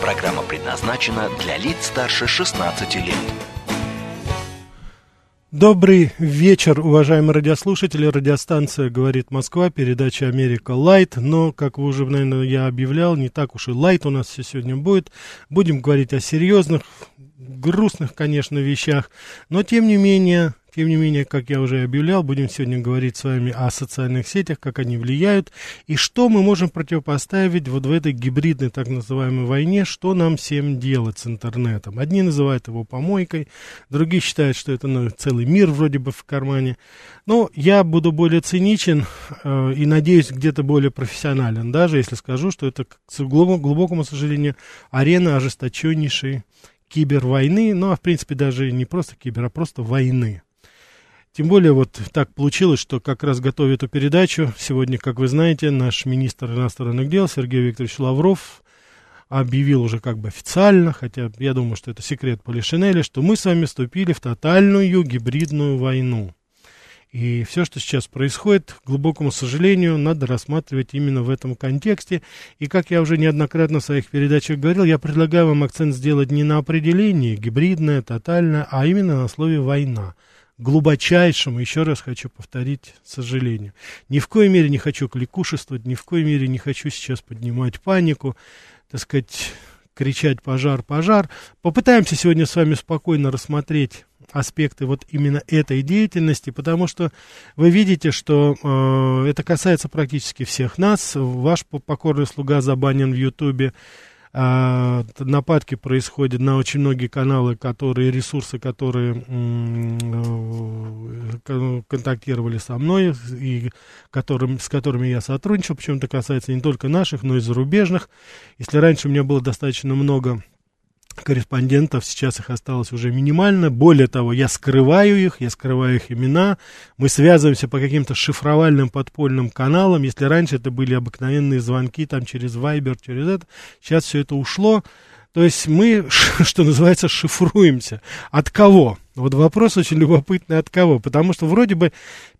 Программа предназначена для лиц старше 16 лет. Добрый вечер, уважаемые радиослушатели. Радиостанция «Говорит Москва», передача «Америка Лайт». Но, как вы уже, наверное, я объявлял, не так уж и лайт у нас все сегодня будет. Будем говорить о серьезных, грустных, конечно, вещах. Но, тем не менее, тем не менее, как я уже объявлял, будем сегодня говорить с вами о социальных сетях, как они влияют и что мы можем противопоставить вот в этой гибридной так называемой войне, что нам всем делать с интернетом. Одни называют его помойкой, другие считают, что это ну, целый мир вроде бы в кармане. Но я буду более циничен э, и, надеюсь, где-то более профессионален, даже если скажу, что это, к глубокому сожалению, арена ожесточеннейшей кибервойны, ну, а в принципе даже не просто кибер, а просто войны. Тем более вот так получилось, что как раз готовя эту передачу, сегодня, как вы знаете, наш министр иностранных дел Сергей Викторович Лавров объявил уже как бы официально, хотя я думаю, что это секрет Полишинеля, что мы с вами вступили в тотальную гибридную войну. И все, что сейчас происходит, к глубокому сожалению, надо рассматривать именно в этом контексте. И как я уже неоднократно в своих передачах говорил, я предлагаю вам акцент сделать не на определении гибридное, тотальное, а именно на слове «война» глубочайшему, еще раз хочу повторить, сожалению. Ни в коей мере не хочу кликушествовать, ни в коей мере не хочу сейчас поднимать панику, так сказать, кричать «пожар, пожар». Попытаемся сегодня с вами спокойно рассмотреть аспекты вот именно этой деятельности, потому что вы видите, что э, это касается практически всех нас. Ваш покорный слуга забанен в Ютубе. А, нападки происходят на очень многие каналы, которые, ресурсы, которые э, контактировали со мной и которым, с которыми я сотрудничал, причем это касается не только наших, но и зарубежных. Если раньше у меня было достаточно много корреспондентов, сейчас их осталось уже минимально. Более того, я скрываю их, я скрываю их имена. Мы связываемся по каким-то шифровальным подпольным каналам. Если раньше это были обыкновенные звонки там через Viber, через это, сейчас все это ушло. То есть мы, что называется, шифруемся. От кого? Вот вопрос очень любопытный, от кого? Потому что вроде бы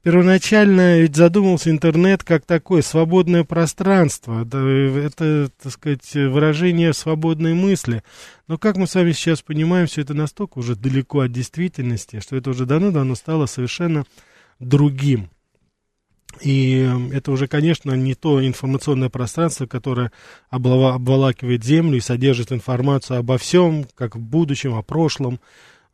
первоначально ведь задумался интернет как такое свободное пространство. Это, так сказать, выражение свободной мысли. Но, как мы с вами сейчас понимаем, все это настолько уже далеко от действительности, что это уже давно-давно стало совершенно другим. И это уже, конечно, не то информационное пространство, которое обволакивает Землю и содержит информацию обо всем, как в будущем, о прошлом,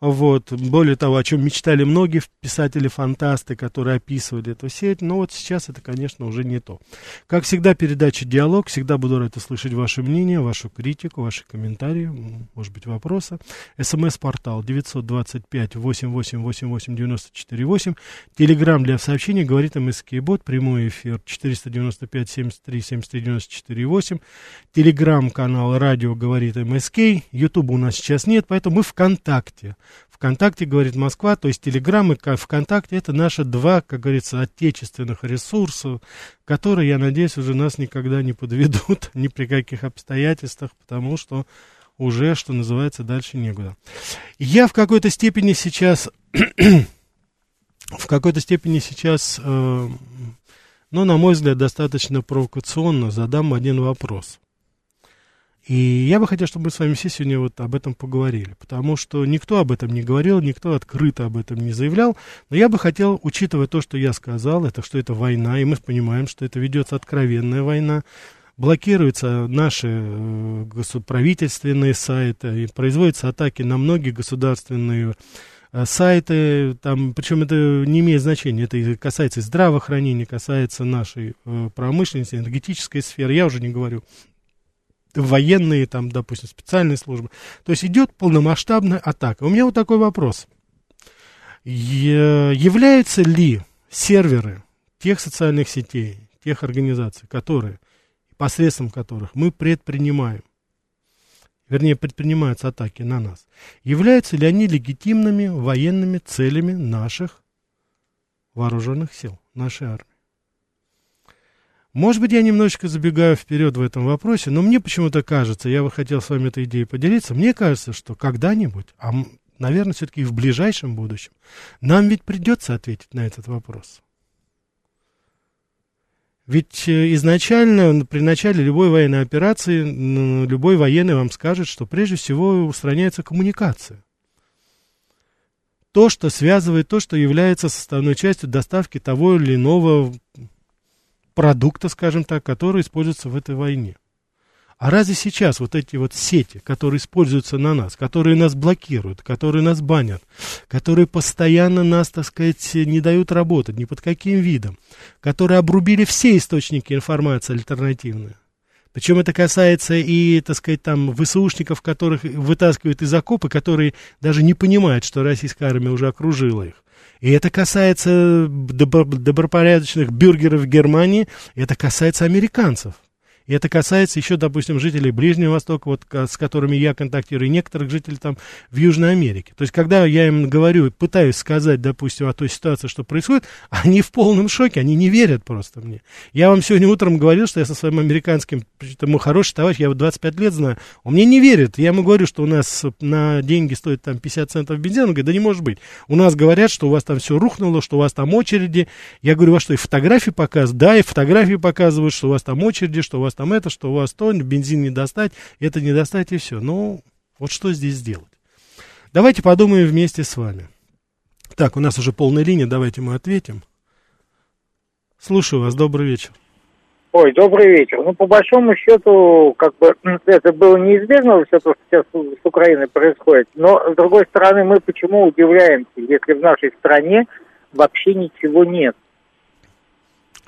вот. Более того, о чем мечтали многие писатели-фантасты, которые описывали эту сеть, но вот сейчас это, конечно, уже не то. Как всегда, передача «Диалог». Всегда буду рад услышать ваше мнение, вашу критику, ваши комментарии, может быть, вопросы. СМС-портал 925-8888-94-8. Телеграмм для сообщений говорит МСК Бот. Прямой эфир 495-73-73-94-8. Телеграмм-канал радио говорит МСК. Ютуба у нас сейчас нет, поэтому мы ВКонтакте. ВКонтакте, говорит Москва, то есть Телеграм и ВКонтакте, это наши два, как говорится, отечественных ресурса, которые, я надеюсь, уже нас никогда не подведут ни при каких обстоятельствах, потому что уже, что называется, дальше некуда. Я в какой-то степени сейчас, в какой-то степени сейчас, э, ну, на мой взгляд, достаточно провокационно задам один вопрос. И я бы хотел, чтобы мы с вами все сегодня вот об этом поговорили, потому что никто об этом не говорил, никто открыто об этом не заявлял, но я бы хотел, учитывая то, что я сказал, это что это война, и мы понимаем, что это ведется откровенная война, блокируются наши э, правительственные сайты, и производятся атаки на многие государственные э, сайты, там, причем это не имеет значения, это касается здравоохранения, касается нашей э, промышленности, энергетической сферы, я уже не говорю военные, там, допустим, специальные службы. То есть идет полномасштабная атака. У меня вот такой вопрос. Являются ли серверы тех социальных сетей, тех организаций, которые, посредством которых мы предпринимаем вернее, предпринимаются атаки на нас, являются ли они легитимными военными целями наших вооруженных сил, нашей армии? Может быть, я немножечко забегаю вперед в этом вопросе, но мне почему-то кажется, я бы хотел с вами этой идеей поделиться, мне кажется, что когда-нибудь, а, наверное, все-таки в ближайшем будущем, нам ведь придется ответить на этот вопрос. Ведь э, изначально, при начале любой военной операции, любой военный вам скажет, что прежде всего устраняется коммуникация. То, что связывает, то, что является составной частью доставки того или иного продукта, скажем так, который используется в этой войне. А разве сейчас вот эти вот сети, которые используются на нас, которые нас блокируют, которые нас банят, которые постоянно нас, так сказать, не дают работать ни под каким видом, которые обрубили все источники информации альтернативные, причем это касается и, так сказать, там, ВСУшников, которых вытаскивают из окопа, которые даже не понимают, что российская армия уже окружила их. И это касается добро, добропорядочных бюргеров Германии, это касается американцев. И это касается еще, допустим, жителей Ближнего Востока, вот, с которыми я контактирую, и некоторых жителей там в Южной Америке. То есть, когда я им говорю, пытаюсь сказать, допустим, о той ситуации, что происходит, они в полном шоке, они не верят просто мне. Я вам сегодня утром говорил, что я со своим американским, мой хороший товарищ, я его 25 лет знаю, он мне не верит. Я ему говорю, что у нас на деньги стоит там 50 центов бензин, он говорит, да не может быть. У нас говорят, что у вас там все рухнуло, что у вас там очереди. Я говорю, во что, и фотографии показывают? Да, и фотографии показывают, что у вас там очереди, что у вас там это, что у вас то, бензин не достать, это не достать и все. Ну, вот что здесь сделать? Давайте подумаем вместе с вами. Так, у нас уже полная линия, давайте мы ответим. Слушаю вас, добрый вечер. Ой, добрый вечер. Ну, по большому счету, как бы, это было неизбежно, все то, что сейчас с Украиной происходит. Но, с другой стороны, мы почему удивляемся, если в нашей стране вообще ничего нет?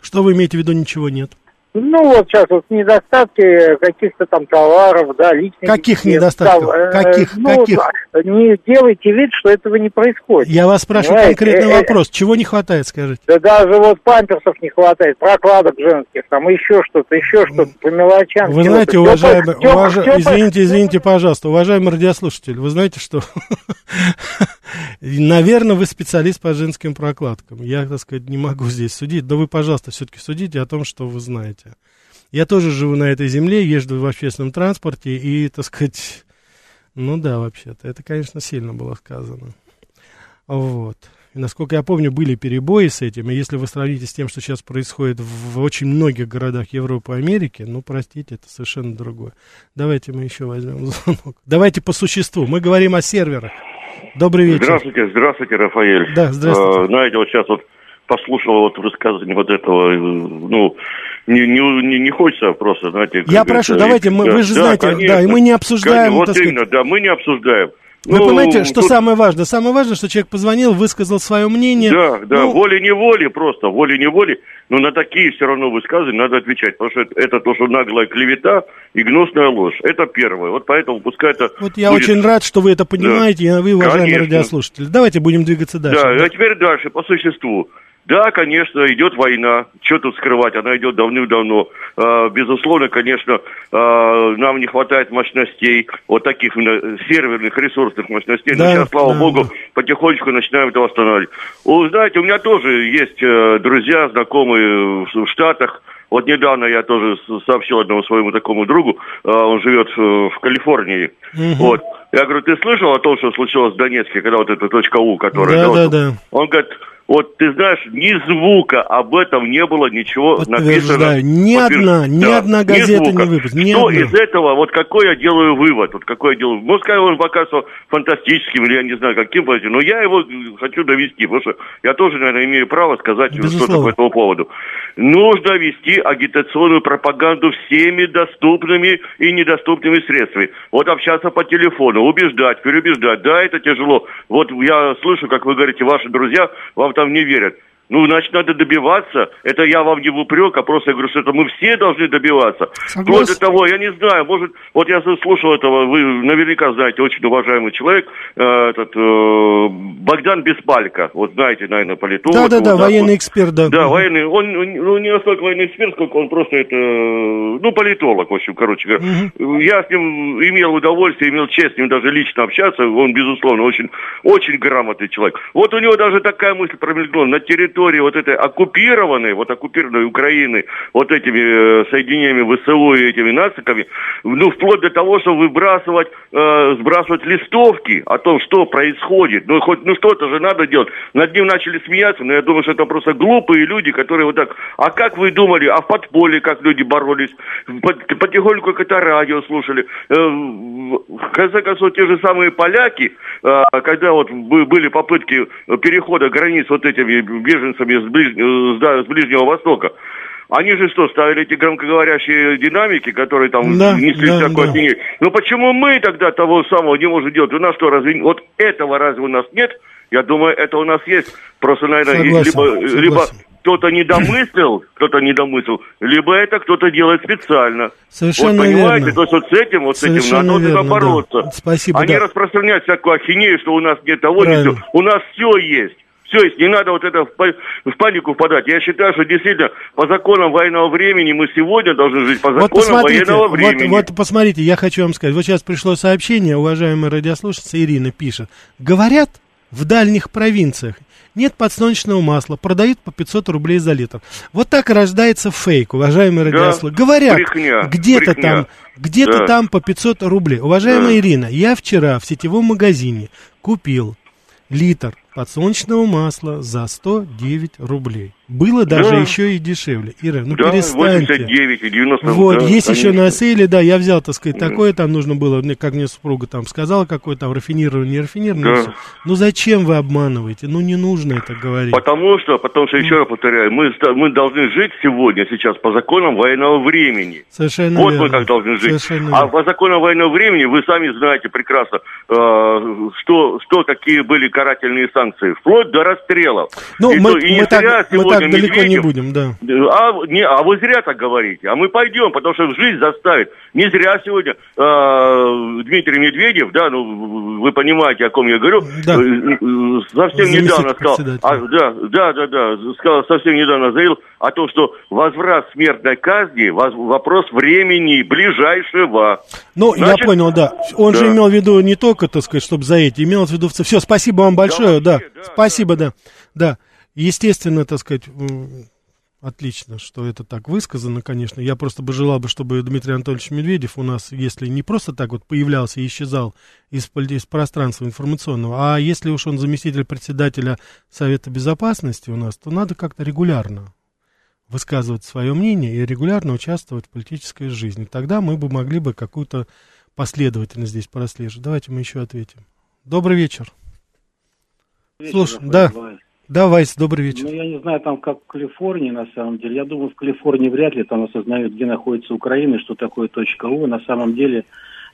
Что вы имеете в виду, ничего нет? Ну, вот сейчас вот недостатки каких-то там товаров, да, личных... Каких недостатков? Тов... Каких? Ну, Каких? Не делайте вид, что этого не происходит. Я вас спрашиваю Понимаете? конкретный э, вопрос. Чего не хватает, скажите? Да даже вот памперсов не хватает, прокладок женских, там еще что-то, еще что-то, по мелочам. Вы знаете, уважаемый, уваж... извините, извините, пожалуйста, уважаемый радиослушатель, вы знаете, что, наверное, вы специалист по женским прокладкам. Я, так сказать, не могу здесь судить, но вы, пожалуйста, все-таки судите о том, что вы знаете. Я тоже живу на этой земле, езжу в общественном транспорте, и, так сказать, ну да, вообще-то, это, конечно, сильно было сказано. Вот. И, насколько я помню, были перебои с этим, и если вы сравните с тем, что сейчас происходит в очень многих городах Европы и Америки, ну, простите, это совершенно другое. Давайте мы еще возьмем звонок. Давайте по существу. Мы говорим о серверах. Добрый вечер. Здравствуйте, здравствуйте, Рафаэль. Да, здравствуйте. А, знаете, вот сейчас вот послушал вот высказывание вот этого, ну, не, не, не, не хочется просто, знаете... Я прошу, давайте, мы, да, вы же да, знаете, конечно, да, и мы не обсуждаем... Конечно, вот именно, да, мы не обсуждаем. Вы ну, понимаете, что тут... самое важное? Самое важное, что человек позвонил, высказал свое мнение. Да, да, ну... волей-неволей просто, волей-неволей. Но на такие все равно высказывания надо отвечать, потому что это, это то, что наглая клевета и гнусная ложь. Это первое. Вот поэтому пускай это Вот я будет... очень рад, что вы это понимаете, да. и вы, уважаемые Конечно. радиослушатели. Давайте будем двигаться дальше. Да, да, а теперь дальше, по существу. Да, конечно, идет война. Что тут скрывать? Она идет давным-давно. А, безусловно, конечно, а, нам не хватает мощностей, вот таких серверных, ресурсных мощностей. Да, Но сейчас, слава да, богу, да. потихонечку начинаем это восстанавливать. Вы знаете, у меня тоже есть э, друзья, знакомые в Штатах. Вот недавно я тоже сообщил одному своему такому другу, а, он живет в Калифорнии. Угу. Вот. Я говорю, ты слышал о том, что случилось в Донецке, когда вот эта точка У, которая... Да, да, да. Он говорит, вот ты знаешь, ни звука об этом не было ничего написано. Ни одна, ни да, одна газета ни не выпустила. Что одна. из этого, вот какой я делаю вывод, вот какой я делаю, ну, скажем, он покажется фантастическим или я не знаю каким, но я его хочу довести, потому что я тоже, наверное, имею право сказать что-то по этому поводу. Нужно вести агитационную пропаганду всеми доступными и недоступными средствами. Вот общаться по телефону, убеждать, переубеждать. Да, это тяжело. Вот я слышу, как вы говорите, ваши друзья вам там не верят. Ну, значит, надо добиваться. Это я вам не в упрек, а просто я говорю, что это мы все должны добиваться. Согласен. Вплоть до того, я не знаю, может, вот я слушал этого, вы наверняка знаете, очень уважаемый человек, э, этот э, Богдан Беспалько, вот знаете, наверное, политолог. Да-да-да, вот, военный вот. эксперт, да. Да, военный, он ну, не настолько военный эксперт, сколько он просто это, ну, политолог, в общем, короче говоря. Угу. Я с ним имел удовольствие, имел честь с ним даже лично общаться, он, безусловно, очень, очень грамотный человек. Вот у него даже такая мысль промелькнула, на территории территории вот этой оккупированной, вот оккупированной Украины, вот этими э, соединениями ВСУ и этими нациками, ну, вплоть до того, что выбрасывать, э, сбрасывать листовки о том, что происходит. Ну, хоть, ну, что-то же надо делать. Над ним начали смеяться, но я думаю, что это просто глупые люди, которые вот так, а как вы думали, а в подполье как люди боролись, потихоньку это радио слушали. Э, в конце концов, те же самые поляки, э, когда вот были попытки перехода границ вот этими беженцами, беженцами с, ближ... Э, с Ближнего Востока. Они же что, ставили эти громкоговорящие динамики, которые там да, несли да, всякую да. Ну почему мы тогда того самого не можем делать? У нас что, разве вот этого разве у нас нет? Я думаю, это у нас есть. Просто, наверное, согласен, либо, согласен. либо кто-то не домыслил, кто-то не домыслил, либо это кто-то делает специально. Совершенно вот, понимаете, верно. то есть вот с этим, вот Совершенно с этим надо верно, вот бороться. Да. Спасибо, а да. не распространять всякую ахинею, что у нас нет того, нет того. У нас все есть. Все, не надо вот это в панику впадать. Я считаю, что действительно по законам военного времени мы сегодня должны жить по законам вот военного времени. Вот, вот посмотрите, я хочу вам сказать. Вот сейчас пришло сообщение, уважаемая радиослушательница Ирина пишет. Говорят, в дальних провинциях нет подсолнечного масла, продают по 500 рублей за литр. Вот так рождается фейк, уважаемые да, радиослушатели. Говорят, где-то там, где-то да. там по 500 рублей. Уважаемая да. Ирина, я вчера в сетевом магазине купил литр подсолнечного масла за 109 рублей. Было даже да. еще и дешевле. Ира, ну да, перестаньте. 89 и 90. Вот, да, есть конечно. еще на сейле, да, я взял, так сказать, такое там нужно было, как мне супруга там сказала, какое там рафинированное, не рафинированное. Да. Ну зачем вы обманываете? Ну не нужно это говорить. Потому что, потому что, еще раз повторяю, мы, мы должны жить сегодня, сейчас, по законам военного времени. Совершенно Вот верно. мы как должны жить. Совершенно а верно. по законам военного времени вы сами знаете прекрасно, э, что, что, какие были карательные санкции. Вплоть до расстрелов. Ну, и мы, то, и мы, так, мы так далеко Медведев, не будем, да. А, не, а вы зря так говорите. А мы пойдем, потому что жизнь заставит. Не зря сегодня э, Дмитрий Медведев, да, ну вы понимаете, о ком я говорю, да. э, э, совсем недавно сказал, а, да, да, да, да, сказал, совсем недавно заявил о том, что возврат смертной казни воз, вопрос времени ближайшего. Ну, Значит, я понял, да. Он да. же имел в виду не только, так сказать, чтобы за эти, имел в виду все. Спасибо вам большое, да. да. да Спасибо, да. да. Естественно, так сказать, отлично, что это так высказано, конечно. Я просто бы желал бы, чтобы Дмитрий Анатольевич Медведев у нас, если не просто так вот появлялся и исчезал из, из пространства информационного, а если уж он заместитель председателя Совета Безопасности у нас, то надо как-то регулярно высказывать свое мнение и регулярно участвовать в политической жизни. Тогда мы бы могли бы какую-то последовательность здесь прослеживать. Давайте мы еще ответим. Добрый вечер. Слушай, да. Да, Вайс, добрый вечер. Ну, я не знаю, там как в Калифорнии, на самом деле. Я думаю, в Калифорнии вряд ли там осознают, где находится Украина, что такое точка У. На самом деле,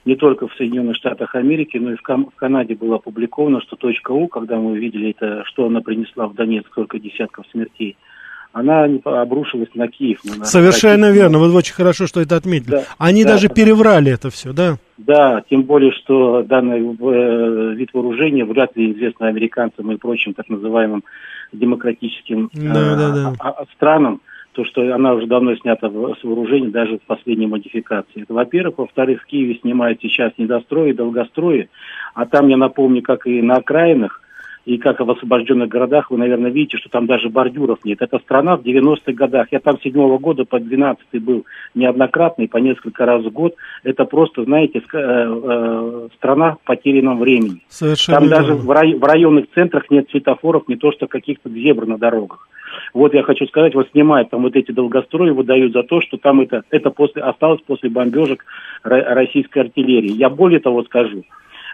не только в Соединенных Штатах Америки, но и в, Кам- в Канаде было опубликовано, что точка У, когда мы видели это, что она принесла в Донецк, сколько десятков смертей, она обрушилась на Киев. На Совершенно Киев. верно, вы очень хорошо, что это отметили. Да, Они да, даже переврали это все, да? Да, тем более, что данный э, вид вооружения вряд ли известно американцам и прочим так называемым демократическим да, э, да, да. А, а, странам, то, что она уже давно снята с вооружения, даже в последней модификации. Это, во-первых. Во-вторых, в Киеве снимают сейчас недострои, долгострои, а там, я напомню, как и на окраинах, и как в освобожденных городах, вы, наверное, видите, что там даже бордюров нет. Это страна в 90-х годах. Я там с 7 года по 12 был неоднократно и по несколько раз в год. Это просто, знаете, э, э, страна в потерянном времени. Совершенно там даже в, рай, в районных центрах нет светофоров, не то что каких-то зебр на дорогах. Вот я хочу сказать, вот снимают там вот эти долгострои, выдают за то, что там это, это после, осталось после бомбежек российской артиллерии. Я более того скажу,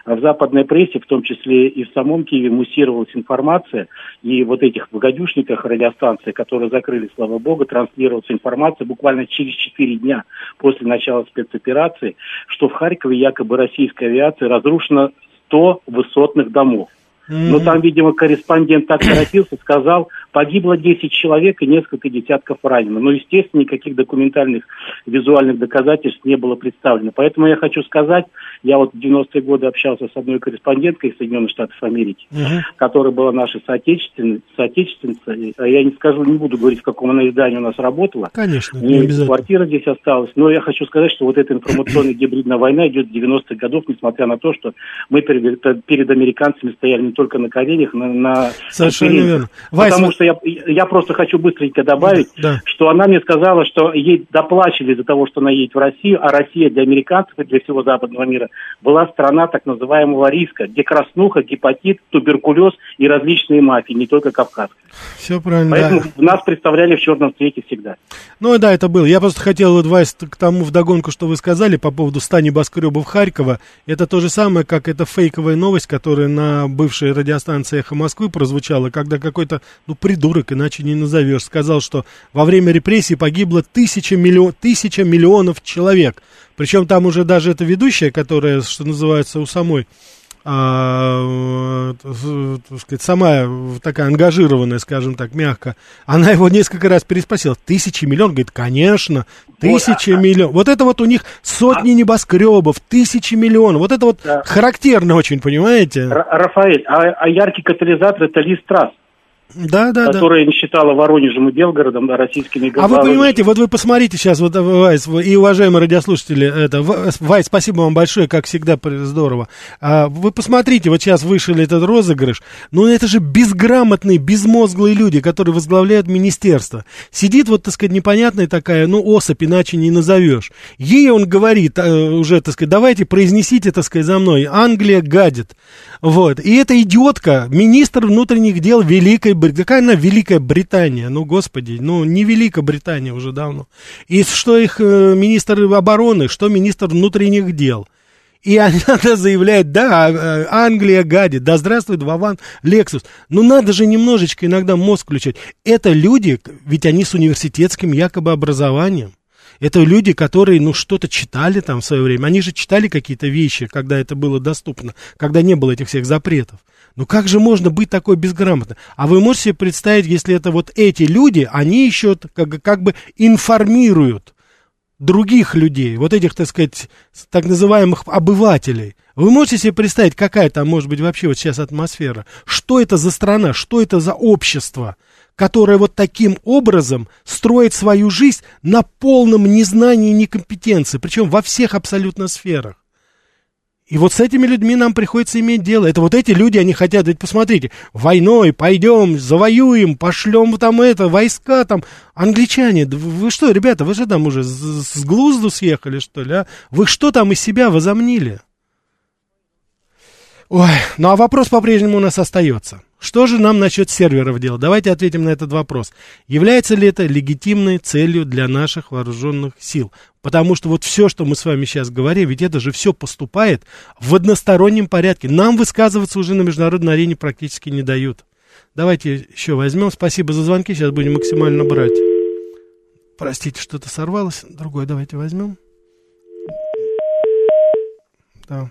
в западной прессе, в том числе и в самом Киеве, муссировалась информация, и вот этих в гадюшниках радиостанции, которые закрыли, слава богу, транслировалась информация буквально через 4 дня после начала спецоперации, что в Харькове якобы российской авиации разрушено 100 высотных домов. Но там, видимо, корреспондент так торопился, сказал, погибло 10 человек и несколько десятков ранено. Но, естественно, никаких документальных визуальных доказательств не было представлено. Поэтому я хочу сказать, я вот в 90-е годы общался с одной корреспонденткой из Соединенных Штатов Америки, uh-huh. которая была нашей соотечественницей, соотечественницей. А я не скажу, не буду говорить, в каком она издании у нас работала. Конечно, не обязательно. Квартира здесь осталась. Но я хочу сказать, что вот эта информационная гибридная война идет с 90-х годов, несмотря на то, что мы перед, перед американцами стояли не только на коленях, на... на Совершенно верно. Потому Вайс, что я, я просто хочу быстренько добавить, да. что она мне сказала, что ей доплачивали за того, что она едет в Россию, а Россия для американцев и для всего западного мира была страна так называемого риска, где краснуха, гепатит, туберкулез и различные мафии, не только кавказская. Все правильно. Поэтому да. нас представляли в черном цвете всегда. Ну да, это было. Я просто хотел, вот, Вайс, к тому вдогонку, что вы сказали по поводу 100 небоскребов Харькова. Это то же самое, как эта фейковая новость, которая на бывшей радиостанции «Эхо Москвы» прозвучала, когда какой-то, ну, придурок, иначе не назовешь, сказал, что во время репрессий погибло тысяча, миллион, тысяча миллионов человек. Причем там уже даже эта ведущая, которая, что называется, у самой а, так сказать, сама такая ангажированная, скажем так, мягко, она его несколько раз переспросила. Тысячи миллион? Говорит, конечно, тысячи вот, миллион. Вот это вот у них сотни а, небоскребов, тысячи миллионов. Вот это вот да. характерно очень, понимаете? Рафаэль, а, а яркий катализатор это лист трасс да, да, которая да. не считала Воронежем и Белгородом да, российскими А вы понимаете, вот вы посмотрите сейчас, вот, Вайс, и уважаемые радиослушатели, это, Вайс, спасибо вам большое, как всегда, здорово. А, вы посмотрите, вот сейчас вышел этот розыгрыш, ну это же безграмотные, безмозглые люди, которые возглавляют министерство. Сидит вот, так сказать, непонятная такая, ну, особь, иначе не назовешь. Ей он говорит э, уже, так сказать, давайте произнесите, так сказать, за мной, Англия гадит. Вот, и эта идиотка, министр внутренних дел Великой какая она Великая Британия? Ну, господи, ну, не Великая Британия уже давно. И что их э, министр обороны, что министр внутренних дел. И она заявляет, да, э, Англия гадит, да здравствует Вован Лексус. Ну надо же немножечко иногда мозг включать. Это люди, ведь они с университетским якобы образованием. Это люди, которые, ну, что-то читали там в свое время. Они же читали какие-то вещи, когда это было доступно, когда не было этих всех запретов. Ну как же можно быть такой безграмотным? А вы можете себе представить, если это вот эти люди, они еще как, как бы информируют других людей, вот этих, так сказать, так называемых обывателей. Вы можете себе представить, какая там может быть вообще вот сейчас атмосфера? Что это за страна, что это за общество, которое вот таким образом строит свою жизнь на полном незнании и некомпетенции, причем во всех абсолютно сферах? И вот с этими людьми нам приходится иметь дело. Это вот эти люди, они хотят, ведь посмотрите, войной пойдем, завоюем, пошлем там это, войска там. Англичане, вы что, ребята, вы же там уже с, с глузду съехали, что ли, а? Вы что там из себя возомнили? Ой, ну а вопрос по-прежнему у нас остается. Что же нам насчет серверов делать? Давайте ответим на этот вопрос. Является ли это легитимной целью для наших вооруженных сил? Потому что вот все, что мы с вами сейчас говорим, ведь это же все поступает в одностороннем порядке. Нам высказываться уже на международной арене практически не дают. Давайте еще возьмем. Спасибо за звонки. Сейчас будем максимально брать. Простите, что-то сорвалось. Другой давайте возьмем. Да.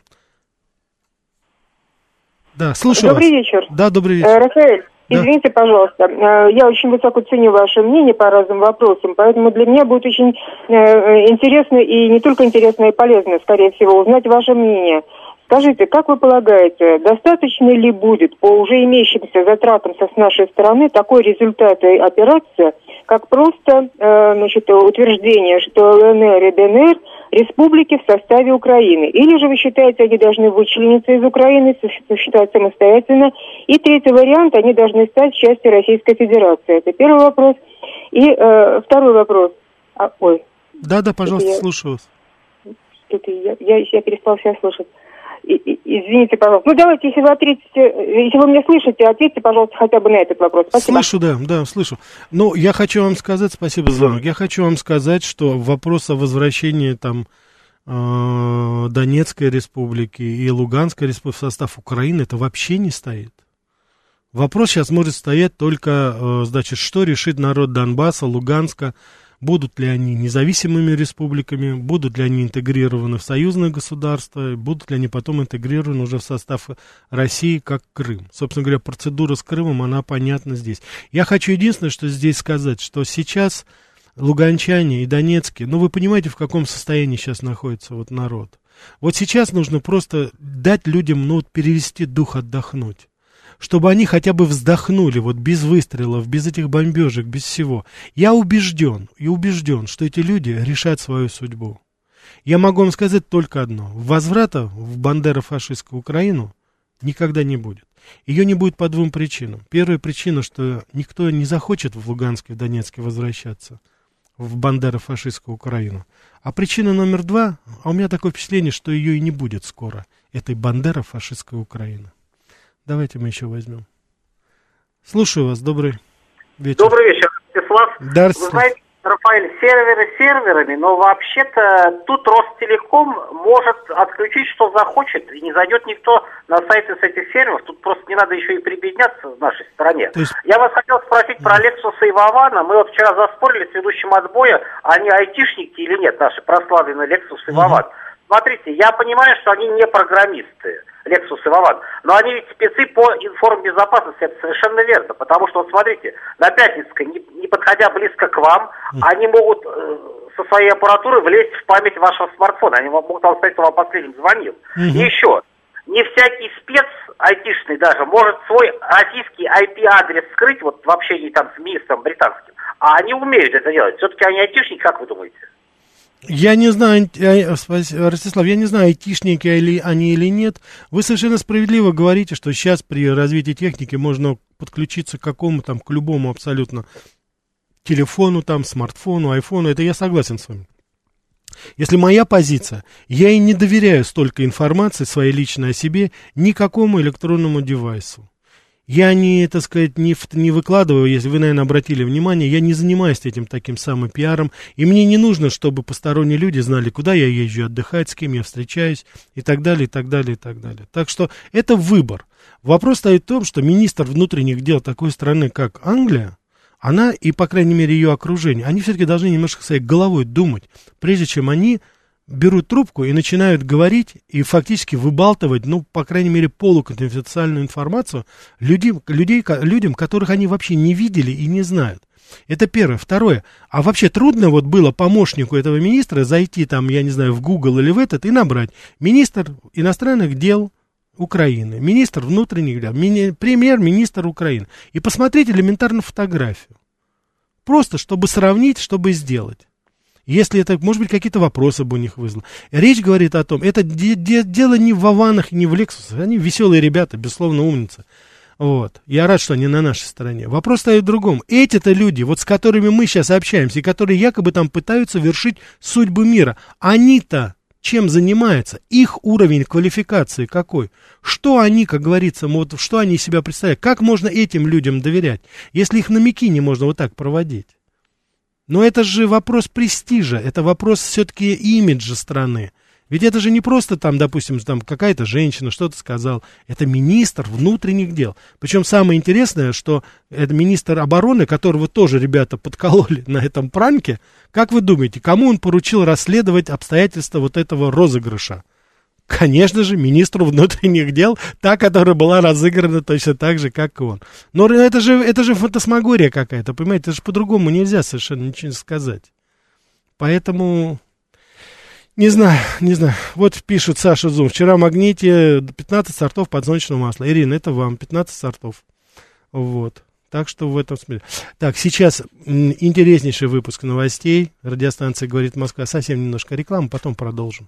Да, слушаю Добрый вас. вечер. Да, добрый вечер. Э, Рафаэль, да. извините, пожалуйста, э, я очень высоко ценю ваше мнение по разным вопросам, поэтому для меня будет очень э, интересно и не только интересно, и полезно, скорее всего, узнать ваше мнение. Скажите, как вы полагаете, достаточно ли будет по уже имеющимся затратам с нашей стороны такой результат операции, как просто э, значит, утверждение, что ЛНР и ДНР республики в составе Украины. Или же вы считаете, они должны вычлениться из Украины, существовать самостоятельно. И третий вариант, они должны стать частью Российской Федерации. Это первый вопрос. И э, второй вопрос. А, ой. Да, да, пожалуйста, я, слушаю вас. Я, я, я перестал себя слушать извините, пожалуйста. Ну, давайте, если вы ответите, если вы меня слышите, ответьте, пожалуйста, хотя бы на этот вопрос. Спасибо. Слышу, да, да, слышу. Ну, я хочу вам сказать, спасибо за звонок, я хочу вам сказать, что вопрос о возвращении там э, Донецкой республики и Луганской республики в состав Украины, это вообще не стоит. Вопрос сейчас может стоять только, э, значит, что решит народ Донбасса, Луганска, Будут ли они независимыми республиками, будут ли они интегрированы в союзное государство, будут ли они потом интегрированы уже в состав России, как Крым. Собственно говоря, процедура с Крымом, она понятна здесь. Я хочу единственное, что здесь сказать, что сейчас луганчане и донецкие, ну вы понимаете, в каком состоянии сейчас находится вот народ. Вот сейчас нужно просто дать людям, ну, перевести дух, отдохнуть чтобы они хотя бы вздохнули, вот без выстрелов, без этих бомбежек, без всего. Я убежден, и убежден, что эти люди решат свою судьбу. Я могу вам сказать только одно. Возврата в бандеро-фашистскую Украину никогда не будет. Ее не будет по двум причинам. Первая причина, что никто не захочет в Луганске, в Донецке возвращаться в бандеро-фашистскую Украину. А причина номер два, а у меня такое впечатление, что ее и не будет скоро, этой бандеро-фашистской Украины. Давайте мы еще возьмем. Слушаю вас, добрый вечер. Добрый вечер, Ростислав. Да, Вы знаете, Рафаэль, серверы серверами, но вообще-то тут Ростелеком может отключить, что захочет, и не зайдет никто на сайты с этих серверов. Тут просто не надо еще и прибедняться в нашей стране. есть... Я вас хотел спросить про Лексуса и Вавана. Мы вот вчера заспорили с ведущим отбоя, они айтишники или нет, наши прославленные Лексус и Ваван. Смотрите, я понимаю, что они не программисты. Lexus и Вован. Но они ведь спецы по информбезопасности, это совершенно верно. Потому что, вот смотрите, на Пятницкой, не, не подходя близко к вам, они могут э, со своей аппаратуры влезть в память вашего смартфона. Они могут вам сказать, что вам последним звонил. И еще, не всякий спец айтишный даже может свой российский IP-адрес скрыть вот в общении там с министром британским. А они умеют это делать. Все-таки они айтишники, как вы думаете? Я не знаю, Ростислав, я не знаю, айтишники они или нет. Вы совершенно справедливо говорите, что сейчас при развитии техники можно подключиться к какому там, к любому абсолютно телефону, там, смартфону, айфону. Это я согласен с вами. Если моя позиция, я и не доверяю столько информации своей личной о себе никакому электронному девайсу. Я не, так сказать, не, не выкладываю, если вы, наверное, обратили внимание, я не занимаюсь этим таким самым пиаром, и мне не нужно, чтобы посторонние люди знали, куда я езжу отдыхать, с кем я встречаюсь, и так далее, и так далее, и так далее. Так что это выбор. Вопрос стоит в том, что министр внутренних дел такой страны, как Англия, она и, по крайней мере, ее окружение, они все-таки должны немножко своей головой думать, прежде чем они берут трубку и начинают говорить и фактически выбалтывать, ну, по крайней мере, полуконфиденциальную информацию людей, людей, людям, которых они вообще не видели и не знают. Это первое. Второе. А вообще трудно вот было помощнику этого министра зайти там, я не знаю, в Google или в этот и набрать министр иностранных дел Украины, министр внутренних дел, мини, премьер-министр Украины. И посмотреть элементарно фотографию. Просто, чтобы сравнить, чтобы сделать. Если это, может быть, какие-то вопросы бы у них вызвало. Речь говорит о том, это де- де- дело не в Вованах, не в Лексусах. Они веселые ребята, безусловно, умницы. Вот. Я рад, что они на нашей стороне. Вопрос стоит в другом. Эти-то люди, вот с которыми мы сейчас общаемся, и которые якобы там пытаются вершить судьбу мира, они-то чем занимаются? Их уровень квалификации какой? Что они, как говорится, вот, что они себя представляют? Как можно этим людям доверять, если их на не можно вот так проводить? Но это же вопрос престижа, это вопрос все-таки имиджа страны. Ведь это же не просто там, допустим, там какая-то женщина что-то сказал. Это министр внутренних дел. Причем самое интересное, что это министр обороны, которого тоже ребята подкололи на этом пранке. Как вы думаете, кому он поручил расследовать обстоятельства вот этого розыгрыша? Конечно же, министру внутренних дел, та, которая была разыграна точно так же, как и он. Но это же, это же фантасмагория какая-то, понимаете, это же по-другому нельзя совершенно ничего сказать. Поэтому, не знаю, не знаю. Вот пишет Саша Зум. Вчера в Магните 15 сортов подсолнечного масла. Ирина, это вам 15 сортов. Вот. Так что в этом смысле. Так, сейчас интереснейший выпуск новостей. Радиостанция «Говорит Москва». Совсем немножко рекламы, потом продолжим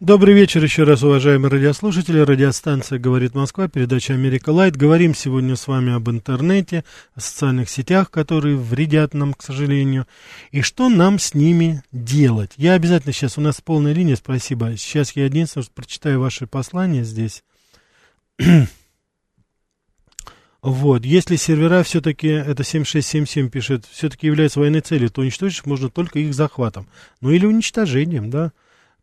Добрый вечер еще раз, уважаемые радиослушатели. Радиостанция «Говорит Москва», передача «Америка Лайт». Говорим сегодня с вами об интернете, о социальных сетях, которые вредят нам, к сожалению, и что нам с ними делать. Я обязательно сейчас, у нас полная линия, спасибо. Сейчас я единственное, что прочитаю ваши послания здесь. Вот, если сервера все-таки, это 7677 пишет, все-таки являются военной целью, то уничтожить можно только их захватом. Ну или уничтожением, да.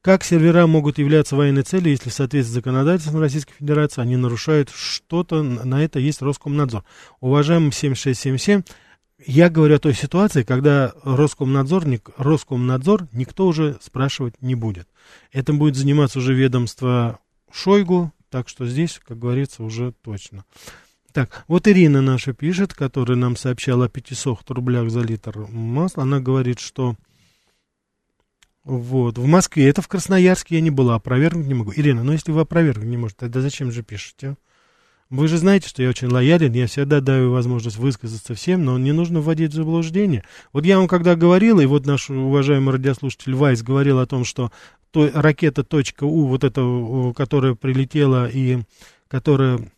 Как сервера могут являться военной целью, если в соответствии с законодательством Российской Федерации они нарушают что-то, на это есть Роскомнадзор. Уважаемый 7677, я говорю о той ситуации, когда Роскомнадзор, Роскомнадзор никто уже спрашивать не будет. Этим будет заниматься уже ведомство Шойгу, так что здесь, как говорится, уже точно. Так, вот Ирина наша пишет, которая нам сообщала о 500 рублях за литр масла. Она говорит, что вот, в Москве, это в Красноярске я не была, опровергнуть не могу. Ирина, ну если вы опровергнуть не можете, тогда зачем же пишете? Вы же знаете, что я очень лоялен, я всегда даю возможность высказаться всем, но не нужно вводить в заблуждение. Вот я вам когда говорил, и вот наш уважаемый радиослушатель Вайс говорил о том, что то, ракета .у, вот эта, которая прилетела и которая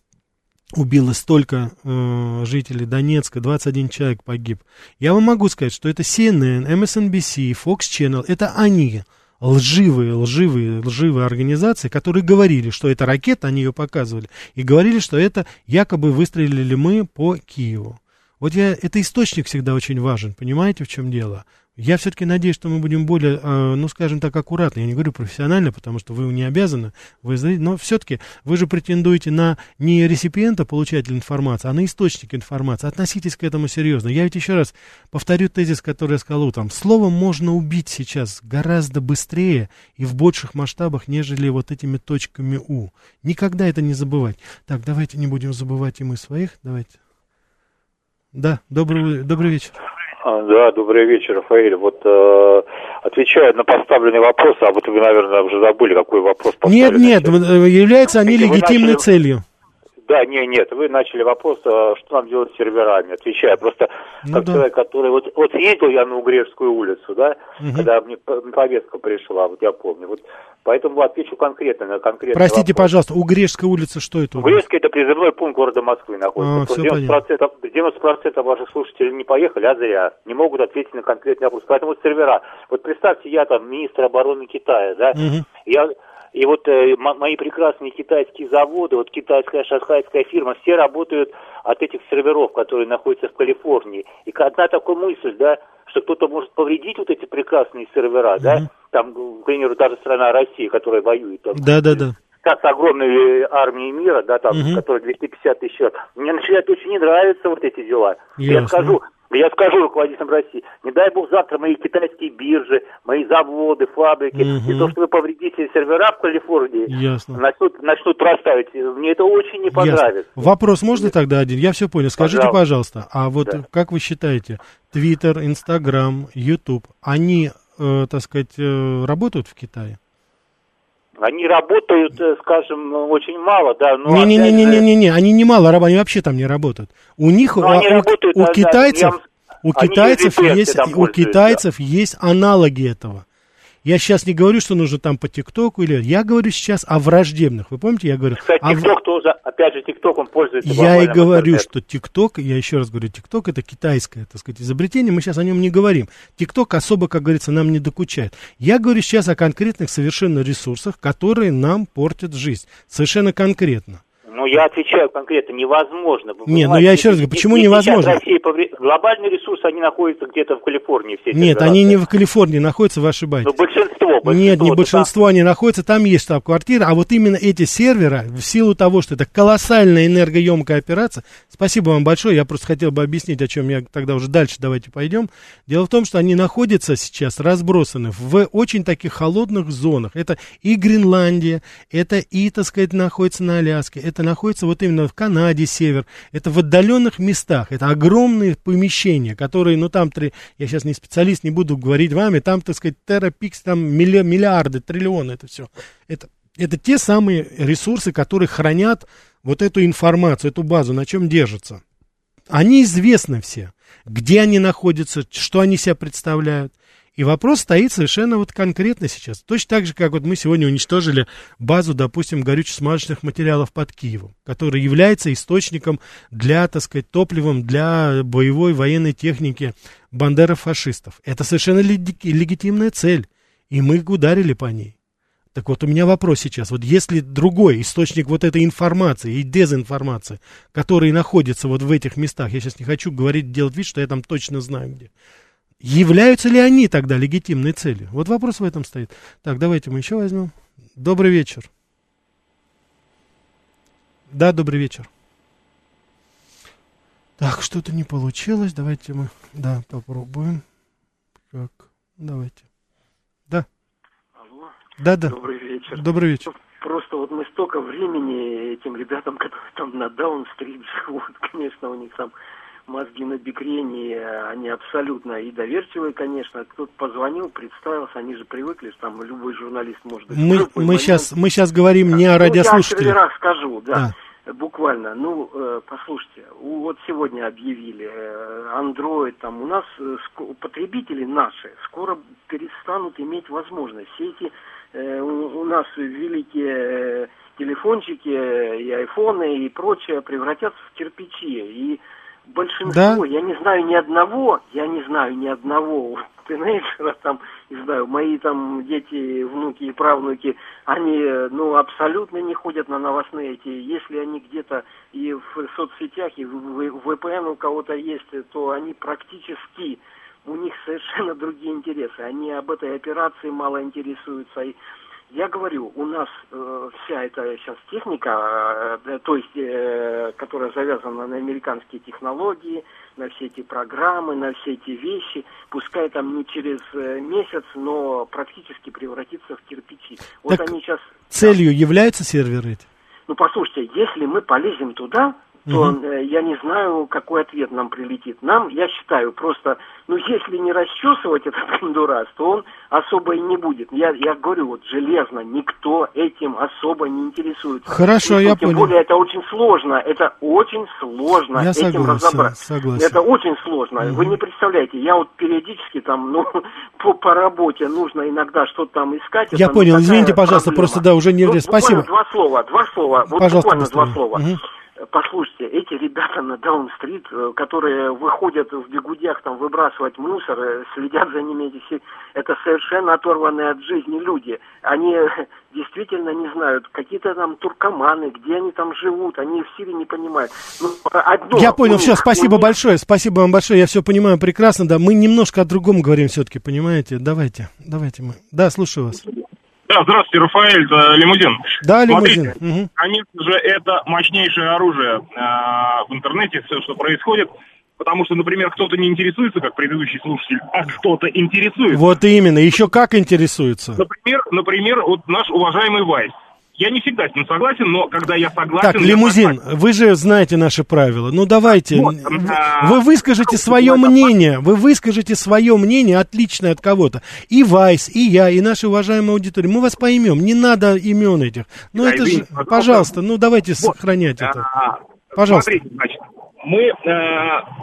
убила столько э, жителей Донецка, 21 человек погиб. Я вам могу сказать, что это CNN, MSNBC, Fox Channel, это они, лживые, лживые, лживые организации, которые говорили, что это ракета, они ее показывали, и говорили, что это якобы выстрелили мы по Киеву. Вот я, это источник всегда очень важен, понимаете, в чем дело? Я все-таки надеюсь, что мы будем более, э, ну, скажем так, аккуратны. Я не говорю профессионально, потому что вы не обязаны, вы, но все-таки вы же претендуете на не реципиента, получателя информации, а на источник информации. Относитесь к этому серьезно. Я ведь еще раз повторю тезис, который я сказал утром. Словом можно убить сейчас гораздо быстрее и в больших масштабах, нежели вот этими точками У. Никогда это не забывать. Так, давайте не будем забывать и мы своих. Давайте. Да, добрый, добрый вечер. А, да, добрый вечер, Рафаэль. Вот э, отвечая на поставленный вопрос, а вот вы, наверное, уже забыли, какой вопрос Нет, нет, э, являются они легитимной начали... целью. Да, не, нет, вы начали вопрос, а что нам делать с серверами, отвечая. Просто ну, как да. человек, который... Вот, вот ездил я на Угрешскую улицу, да, угу. когда мне повестка пришла, вот я помню. Вот поэтому отвечу конкретно на конкретный Простите, вопрос. пожалуйста, Угрешская улица, что это? Угрешская – это призывной пункт города Москвы находится. А, 90%, 90% ваших слушателей не поехали, а зря. Не могут ответить на конкретный вопрос. Поэтому сервера. Вот представьте, я там министр обороны Китая, да, угу. я и вот э, мои прекрасные китайские заводы, вот китайская шанхайская фирма, все работают от этих серверов, которые находятся в Калифорнии. И одна такая мысль, да, что кто-то может повредить вот эти прекрасные сервера, mm-hmm. да, там, к примеру, даже страна Россия, которая воюет. Там, да, да, да. Как с огромной армией мира, да, там, угу. которая 250 тысяч человек. Мне начинает очень не нравиться вот эти дела. Ясно. Я скажу, я скажу руководителям России, не дай бог завтра мои китайские биржи, мои заводы, фабрики, угу. и то, что вы повредите сервера в Калифорнии, Ясно. Начнут, начнут проставить. Мне это очень не понравится. Я... Вопрос можно тогда один? Я все понял. Скажите, пожалуйста, пожалуйста а вот да. как вы считаете, Твиттер, Инстаграм, Ютуб, они, э, так сказать, э, работают в Китае? Они работают, э, скажем, очень мало, да. Не-не-не-не-не-не, они не мало, они вообще там не работают. У них, ну, а, у, работают, у, у китайцев, у китайцев есть, у китайцев есть аналоги этого. Я сейчас не говорю, что нужно там по ТикТоку или... Я говорю сейчас о враждебных. Вы помните, я говорю... Кстати, ТикТок тоже, опять же, ТикТок, он пользуется... Я и говорю, интернет. что ТикТок, я еще раз говорю, ТикТок это китайское, так сказать, изобретение, мы сейчас о нем не говорим. ТикТок особо, как говорится, нам не докучает. Я говорю сейчас о конкретных совершенно ресурсах, которые нам портят жизнь. Совершенно конкретно. Ну, я отвечаю конкретно, невозможно. Вы не, ну я еще раз говорю, почему не невозможно? Россия повре... Глобальные ресурсы, они находятся где-то в Калифорнии. Все Нет, они не в Калифорнии находятся, вы ошибаетесь. Но большинство, большинство. Нет, не большинство, там... они находятся, там есть штаб-квартира, а вот именно эти серверы, в силу того, что это колоссальная энергоемкая операция, спасибо вам большое, я просто хотел бы объяснить, о чем я тогда уже дальше давайте пойдем. Дело в том, что они находятся сейчас разбросаны в очень таких холодных зонах. Это и Гренландия, это и, так сказать, находится на Аляске, это находится вот именно в Канаде север, это в отдаленных местах, это огромные помещения, которые, ну там, я сейчас не специалист, не буду говорить вами, там, так сказать, терапикс, там миллиарды, триллионы, это все. Это, это те самые ресурсы, которые хранят вот эту информацию, эту базу, на чем держатся. Они известны все, где они находятся, что они себя представляют. И вопрос стоит совершенно вот конкретно сейчас. Точно так же, как вот мы сегодня уничтожили базу, допустим, горюче-смазочных материалов под Киевом, который является источником для, так сказать, топливом для боевой военной техники бандеров-фашистов. Это совершенно легитимная цель, и мы ударили по ней. Так вот, у меня вопрос сейчас. Вот если другой источник вот этой информации и дезинформации, который находится вот в этих местах, я сейчас не хочу говорить, делать вид, что я там точно знаю где, являются ли они тогда легитимной целью? Вот вопрос в этом стоит. Так, давайте мы еще возьмем. Добрый вечер. Да, добрый вечер. Так, что-то не получилось. Давайте мы, да, попробуем. Так, давайте. Да. Алло. Да, да. Добрый вечер. Добрый вечер. Просто вот мы столько времени этим ребятам, которые там на Даун-стрит живут, конечно, у них там мозги на бикрень, они абсолютно и доверчивые, конечно. Кто-то позвонил, представился, они же привыкли, что там любой журналист может... Мы, мы, сейчас, мы сейчас говорим не о радиослушателях. Ну, я раз скажу, да. да буквально, ну, э, послушайте, вот сегодня объявили э, Android, там у нас э, потребители наши скоро перестанут иметь возможность. Все эти у, нас великие телефончики и айфоны и прочее превратятся в кирпичи. И большинство, да? я не знаю ни одного, я не знаю ни одного тинейджера, там, не знаю, мои там дети, внуки и правнуки, они, ну, абсолютно не ходят на новостные эти. Если они где-то и в соцсетях, и в VPN у кого-то есть, то они практически у них совершенно другие интересы. Они об этой операции мало интересуются. И я говорю, у нас э, вся эта сейчас техника, э, то есть, э, которая завязана на американские технологии, на все эти программы, на все эти вещи, пускай там не через э, месяц, но практически превратится в кирпичи. Вот так они сейчас... Целью являются серверы эти? Ну, послушайте, если мы полезем туда, то угу. я не знаю, какой ответ нам прилетит. Нам, я считаю, просто, ну, если не расчесывать этот кондурас, то он особо и не будет. Я, я говорю, вот железно, никто этим особо не интересуется. Хорошо, и, я тем понял. более это очень сложно, это очень сложно я этим согласен, разобраться. Согласен. Это очень сложно. Угу. Вы не представляете, я вот периодически там, ну, по, по работе нужно иногда что-то там искать. Я понял, извините, пожалуйста, проблема. просто да, уже не... Ну, Спасибо. Два слова, два слова, вот пожалуйста, буквально два слова. Угу. Послушайте, эти ребята на Даун-стрит, э, которые выходят в бегудях там выбрасывать мусор, э, следят за ними, это совершенно оторванные от жизни люди. Они действительно не знают, какие-то там туркоманы, где они там живут, они в Сирии не понимают. Ну, одно я понял, все, спасибо них... большое, спасибо вам большое, я все понимаю прекрасно, да, мы немножко о другом говорим все-таки, понимаете, давайте, давайте мы, да, слушаю вас. Да, здравствуйте, Рафаэль, это лимузин. Да, лимузин. Смотрите, угу. конечно же, это мощнейшее оружие э, в интернете, все, что происходит. Потому что, например, кто-то не интересуется, как предыдущий слушатель, а кто-то интересуется. Вот именно, еще как интересуется. Например, например, вот наш уважаемый Вайс. Я не всегда с ним согласен, но когда я согласен... Так, лимузин, согласен. вы же знаете наши правила. Ну, давайте, вот, а... вы выскажите свое мнение, вы выскажите свое мнение, отличное от кого-то. И Вайс, и я, и наша уважаемая аудитория. Мы вас поймем, не надо имен этих. Ну, да, это же, пожалуйста, ну, давайте вот. сохранять это. А, пожалуйста. Смотрите, значит, мы э,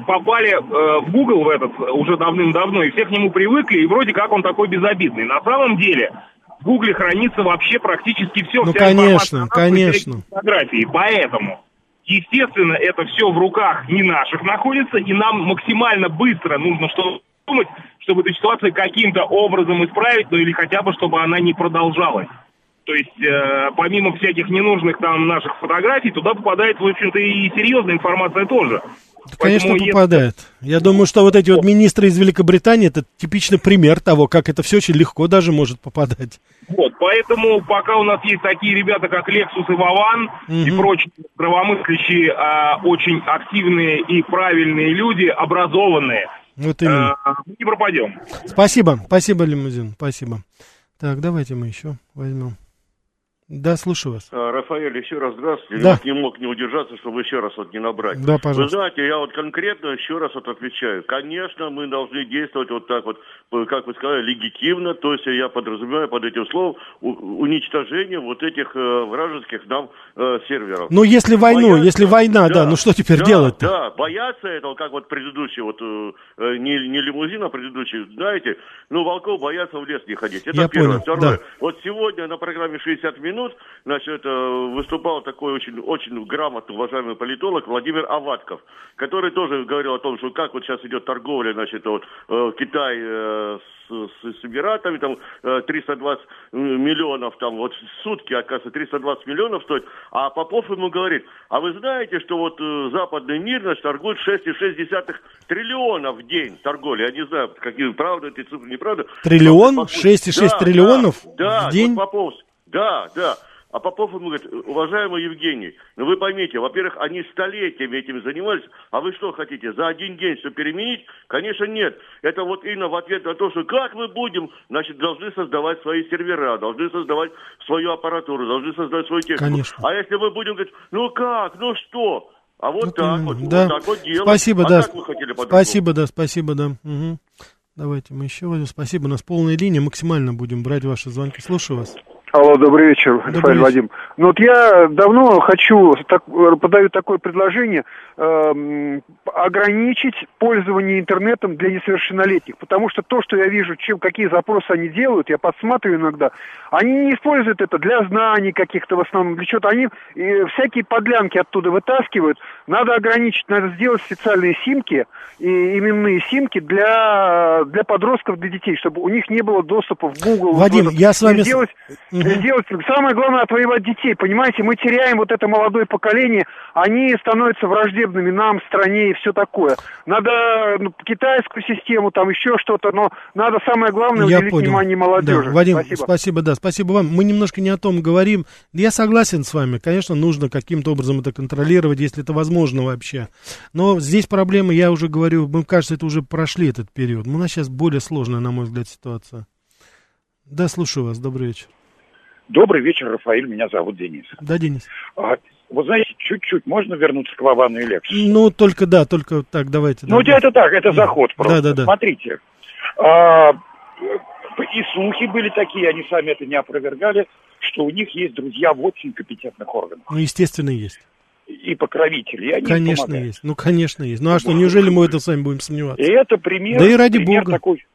попали э, в Google в этот уже давным-давно, и все к нему привыкли, и вроде как он такой безобидный. На самом деле Гугле хранится вообще практически все. Ну, конечно, конечно. Фотографии. Поэтому, естественно, это все в руках не наших находится, и нам максимально быстро нужно что думать, чтобы эту ситуацию каким-то образом исправить, ну или хотя бы, чтобы она не продолжалась. То есть, э, помимо всяких ненужных там наших фотографий, туда попадает, в общем-то, и серьезная информация тоже. Конечно, Поэтому попадает. Если... Я думаю, что вот эти вот министры из Великобритании, это типичный пример того, как это все очень легко даже может попадать. Вот, поэтому пока у нас есть такие ребята, как Lexus и Вован угу. и прочие здравомыслящие, а, очень активные и правильные люди, образованные, вот именно. А, не пропадем. Спасибо, спасибо, Лимузин, спасибо. Так, давайте мы еще возьмем. Да, слушаю вас. А, Рафаэль, еще раз здравствуйте. Да. Я вот не мог не удержаться, чтобы еще раз вот не набрать. Да, пожалуйста. Вы знаете, я вот конкретно еще раз вот отвечаю. Конечно, мы должны действовать вот так вот, как вы сказали, легитимно. То есть я подразумеваю под этим словом уничтожение вот этих э, вражеских нам э, серверов. Ну, если войну, бояться, если война, да, да, ну что теперь да, делать-то? Да, бояться этого, как вот предыдущий, вот э, не, не лимузин, а предыдущий, знаете, ну, волков боятся в лес не ходить. Это я первое. Понял, Второе. Да. Вот сегодня на программе 60 минут минут, значит, выступал такой очень, очень грамотный, уважаемый политолог Владимир Аватков, который тоже говорил о том, что как вот сейчас идет торговля, значит, вот, Китай с, с, с Эмиратами, там 320 миллионов, там вот сутки, оказывается, 320 миллионов стоит, а Попов ему говорит, а вы знаете, что вот западный мир, значит, торгует 6,6 триллиона в день торговли, я не знаю, какие правда эти цифры, неправда. Триллион? 6,6 да, триллионов да, в день? Вот Попов, да, да. А Попов ему говорит, уважаемый Евгений, ну вы поймите, во-первых, они столетиями этим занимались, а вы что хотите, за один день все переменить? Конечно, нет. Это вот именно в ответ на то, что как мы будем, значит, должны создавать свои сервера, должны создавать свою аппаратуру, должны создавать свою технику. Конечно. А если мы будем говорить, ну как, ну что? А вот, вот так вот, да. вот так вот делаем. Спасибо, а да. Спасибо, да, спасибо, да. Угу. Давайте мы еще возьмем. Спасибо, у нас полная линия, максимально будем брать ваши звонки. Слушаю вас. Алло, добрый вечер, добрый Рафаэль вечер. Вадим. Ну вот я давно хочу, так, подаю такое предложение, э, ограничить пользование интернетом для несовершеннолетних, потому что то, что я вижу, чем, какие запросы они делают, я подсматриваю иногда, они не используют это для знаний каких-то в основном, для чего-то, они и всякие подлянки оттуда вытаскивают, надо ограничить, надо сделать специальные симки, и именные симки для, для подростков, для детей, чтобы у них не было доступа в Google. Вадим, я с вами... Сделать, угу. сделать, самое главное, отвоевать детей, понимаете, мы теряем вот это молодое поколение, они становятся враждебными нам, стране и все такое. Надо ну, китайскую систему, там еще что-то, но надо самое главное я уделить понял. внимание молодежи. Да, Вадим, спасибо. спасибо, да, спасибо вам. Мы немножко не о том говорим. Я согласен с вами, конечно, нужно каким-то образом это контролировать, если это возможно вообще. Но здесь проблема, я уже говорю, мы, кажется, это уже прошли этот период. У нас сейчас более сложная, на мой взгляд, ситуация. Да, слушаю вас, добрый вечер. Добрый вечер, Рафаэль, меня зовут Денис. Да, Денис. А, вы знаете, чуть-чуть можно вернуться к Лавану и Лексу? Ну, только да, только так, давайте. Ну, да, это так, это заход просто. Да, да, да. Смотрите, а, и слухи были такие, они сами это не опровергали, что у них есть друзья в очень компетентных органах. Ну, естественно, есть. И покровители, и они Конечно, есть. Ну, конечно, есть. Ну, а что, неужели мы это сами будем сомневаться? И это пример... Да и ради пример бога. Такой,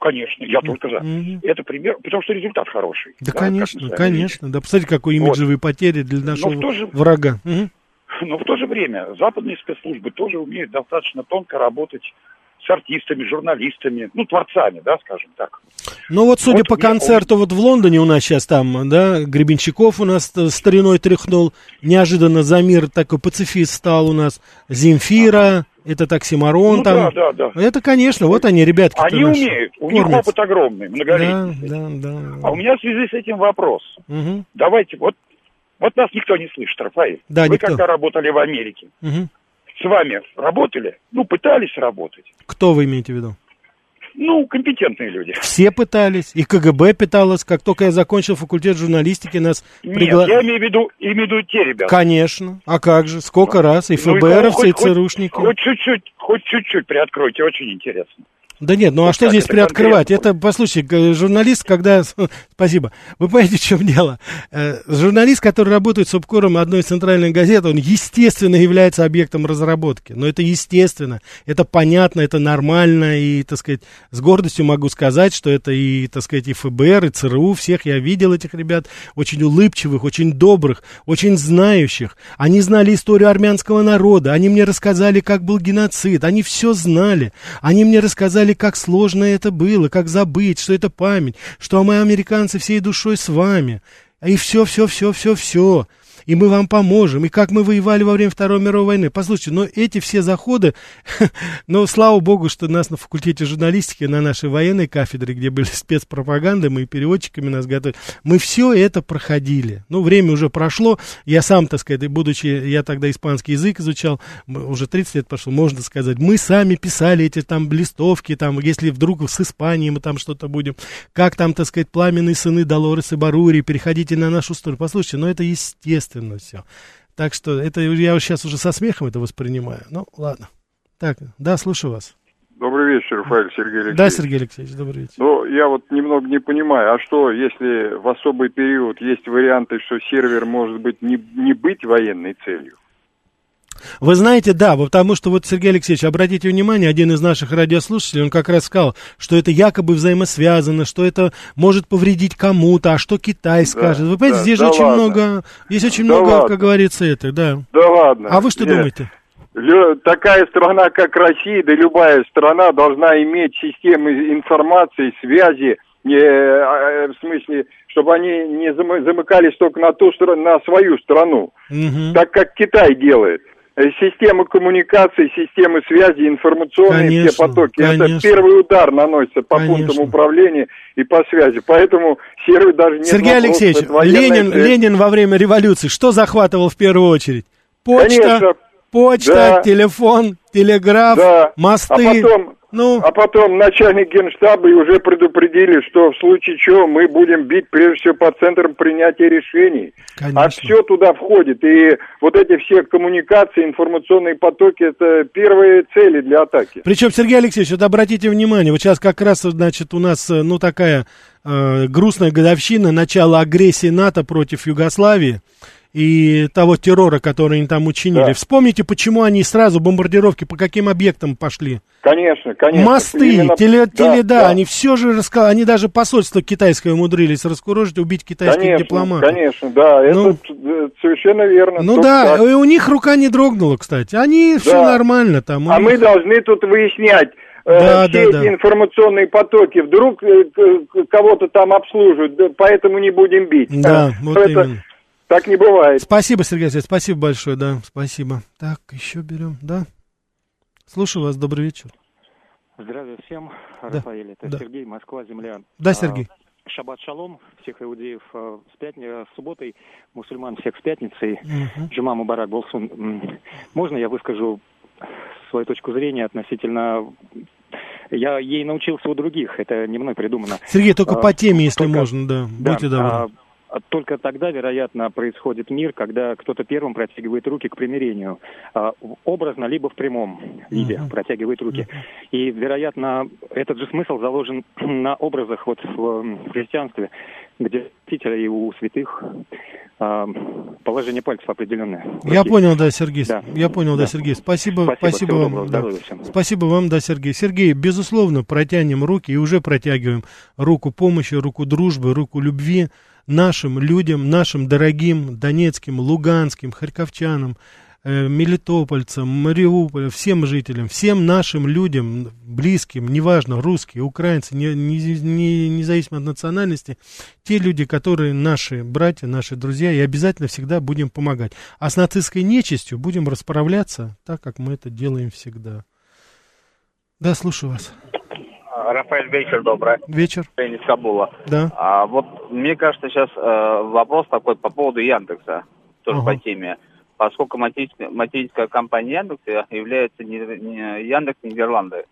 Конечно, я только за. Угу. Это пример, потому что результат хороший. Да, да конечно, конечно. Да, посмотрите, какой имиджевые вот. потери для нашего же, врага. Угу. Но в то же время западные спецслужбы тоже умеют достаточно тонко работать с артистами, журналистами, ну, творцами, да, скажем так. Ну, вот судя вот по концерту он... вот в Лондоне у нас сейчас там, да, Гребенщиков у нас стариной тряхнул, неожиданно за мир такой пацифист стал у нас, Земфира, это таксимарон ну, там. Да, да, да. Это, конечно, вот они, ребятки. Они умеют, у них опыт огромный, многолетний. Да, да, да. А у меня в связи с этим вопрос. Угу. Давайте, вот, вот нас никто не слышит, Рафаэль. Да, Вы никто. когда работали в Америке, угу. с вами работали? Ну, пытались работать. Кто вы имеете в виду? Ну, компетентные люди. Все пытались, и КГБ пыталось. Как только я закончил факультет журналистики, нас пригла... Нет, я имею в виду, имею в виду те ребята. Конечно. А как же? Сколько ну, раз? И ФБРовцы, ну, и, и ЦРУшники. Хоть чуть-чуть, хоть чуть-чуть приоткройте, очень интересно. Да нет, ну а что здесь приоткрывать? Это, послушайте, журналист, когда... Спасибо. Вы понимаете, в чем дело? Э, журналист, который работает с обкором одной из центральных газет, он, естественно, является объектом разработки. Но это естественно, это понятно, это нормально, и, так сказать, с гордостью могу сказать, что это и, так сказать, и ФБР, и ЦРУ, всех я видел этих ребят, очень улыбчивых, очень добрых, очень знающих. Они знали историю армянского народа, они мне рассказали, как был геноцид, они все знали. Они мне рассказали, рассказали, как сложно это было, как забыть, что это память, что мы, американцы, всей душой с вами. И все, и мы вам поможем, и как мы воевали во время Второй мировой войны. Послушайте, но эти все заходы, но слава богу, что нас на факультете журналистики, на нашей военной кафедре, где были спецпропаганды, мы переводчиками нас готовили, мы все это проходили. Ну, время уже прошло, я сам, так сказать, будучи, я тогда испанский язык изучал, уже 30 лет прошло, можно сказать, мы сами писали эти там листовки, там, если вдруг с Испанией мы там что-то будем, как там, так сказать, пламенные сыны Долорес и Барури, переходите на нашу сторону. Послушайте, ну это естественно естественно все. Так что это я сейчас уже со смехом это воспринимаю. Ну, ладно. Так, да, слушаю вас. Добрый вечер, Рафаэль Сергей Алексеевич. Да, Сергей Алексеевич, добрый вечер. Ну, я вот немного не понимаю, а что, если в особый период есть варианты, что сервер может быть не, не быть военной целью? Вы знаете, да, потому что вот, Сергей Алексеевич, обратите внимание, один из наших радиослушателей, он как раз сказал, что это якобы взаимосвязано, что это может повредить кому-то, а что Китай скажет. Вы понимаете, да, здесь да же очень ладно. много, есть очень да много, ладно. как говорится, это, да. Да ладно. А вы что Нет. думаете? такая страна, как Россия, да любая страна должна иметь системы информации, связи, не, а, в смысле, чтобы они не замыкались только на ту на свою страну, угу. так как Китай делает. Э, системы коммуникации, системы связи, информационные конечно, все потоки. Конечно. Это первый удар наносится по конечно. пунктам управления и по связи. Поэтому сервис даже не Сергей Алексеевич, Ленин, Ленин во время революции что захватывал в первую очередь? Почта, конечно. почта, да. телефон, телеграф, да. мосты. А потом ну... А потом начальник генштаба и уже предупредили, что в случае чего мы будем бить прежде всего по центрам принятия решений. А Конечно. А все туда входит. И вот эти все коммуникации, информационные потоки, это первые цели для атаки. Причем, Сергей Алексеевич, вот обратите внимание, вот сейчас как раз, значит, у нас, э, ну, такая э, грустная годовщина начала агрессии НАТО против Югославии и того террора, который они там учинили. Да. Вспомните, почему они сразу бомбардировки по каким объектам пошли. Конечно, конечно. Мосты, Именно... теле, да, да, они все же рассказали, они даже посольство китайское умудрились раскурожить, убить китайских конечно, дипломатов. Конечно, да, ну, это совершенно верно. Ну да, так. и у них рука не дрогнула, кстати, они да. все нормально там. А них... мы должны тут выяснять, э, да, все да, эти да. информационные потоки, вдруг э, кого-то там обслуживают, поэтому не будем бить. Да, вот это, именно. Так не бывает. Спасибо, Сергей Алексеевич, спасибо большое, да, спасибо. Так, еще берем, да. Слушаю вас, добрый вечер. Здравия всем, да. Рафаэль, это да. Сергей, Москва, земля. Да, Сергей. А, шаббат шалом, всех иудеев а, с, пятни... с субботой, мусульман всех с пятницей, угу. Джума Мубарак Болсун. Можно я выскажу свою точку зрения относительно я ей научился у других, это не мной придумано. Сергей, только а, по теме, если только, можно, да. Будьте да, добры. А, только тогда, вероятно, происходит мир, когда кто-то первым протягивает руки к примирению. А, образно, либо в прямом виде uh-huh. протягивает руки. Uh-huh. И, вероятно, этот же смысл заложен на образах вот в христианстве, где и у святых а, положение пальцев определенное. Я понял, да, Сергей. Да. Я понял, да, да Сергей. Спасибо, спасибо, спасибо вам. Да. Спасибо вам, да, Сергей. Сергей, безусловно, протянем руки и уже протягиваем руку помощи, руку дружбы, руку любви нашим людям, нашим дорогим донецким, луганским, харьковчанам, э, мелитопольцам, Мариуполя, всем жителям, всем нашим людям, близким, неважно, русские, украинцы, не, не, не, независимо от национальности, те люди, которые наши братья, наши друзья, и обязательно всегда будем помогать. А с нацистской нечистью будем расправляться так, как мы это делаем всегда. Да, слушаю вас. Рафаэль, вечер добрый. Вечер. Из Кабула. Да. А, вот мне кажется, сейчас э, вопрос такой по поводу Яндекса, тоже ага. по теме. Поскольку материнская, материнская компания Яндекса является не, не Яндекс Нидерланды.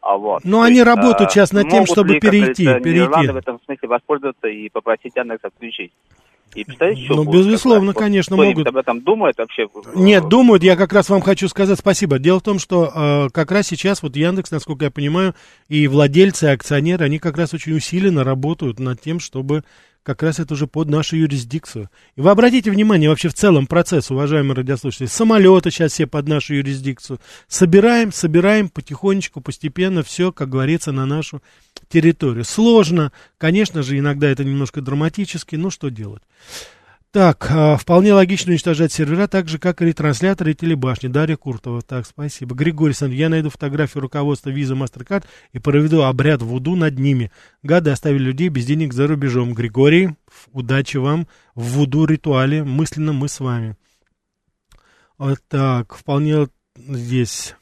А вот. Но То они есть, работают сейчас над тем, чтобы ли, перейти. перейти. Нидерланды в этом смысле воспользоваться и попросить Яндекс отключить. И представляете, что Ну, будет, безусловно, когда, конечно, вот, могут. об этом думают вообще? Нет, думают, я как раз вам хочу сказать спасибо. Дело в том, что э, как раз сейчас вот Яндекс, насколько я понимаю, и владельцы, и акционеры, они как раз очень усиленно работают над тем, чтобы как раз это уже под нашу юрисдикцию. И вы обратите внимание вообще в целом процесс, уважаемые радиослушатели, самолеты сейчас все под нашу юрисдикцию. Собираем, собираем потихонечку, постепенно все, как говорится, на нашу территорию. Сложно, конечно же, иногда это немножко драматически, но что делать? Так, а, вполне логично уничтожать сервера, так же, как и ретрансляторы и телебашни. Дарья Куртова. Так, спасибо. Григорий Александрович, я найду фотографию руководства Visa MasterCard и проведу обряд вуду над ними. Гады оставили людей без денег за рубежом. Григорий, удачи вам в вуду ритуале. Мысленно мы с вами. Вот так, вполне здесь.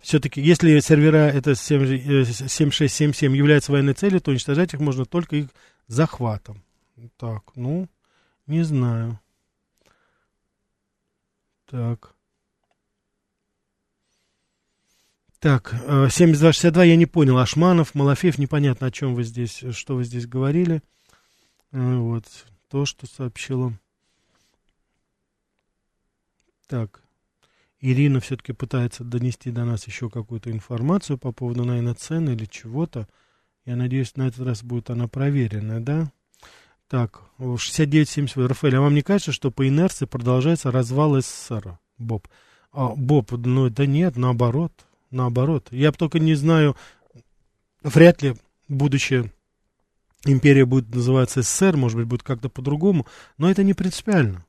Все-таки, если сервера это 7677 э, являются военной целью, то уничтожать их можно только их захватом. Так, ну, не знаю. Так. Так, 7262 э, я не понял. Ашманов, Малафеев, непонятно, о чем вы здесь, что вы здесь говорили. Э, вот, то, что сообщила. Так, Ирина все-таки пытается донести до нас еще какую-то информацию по поводу, наверное, цены или чего-то. Я надеюсь, на этот раз будет она проверенная, да? Так, 69-70. Рафаэль, а вам не кажется, что по инерции продолжается развал СССР? Боб. А, Боб, ну да нет, наоборот, наоборот. Я только не знаю, вряд ли будущее империя будет называться СССР, может быть, будет как-то по-другому, но это не принципиально.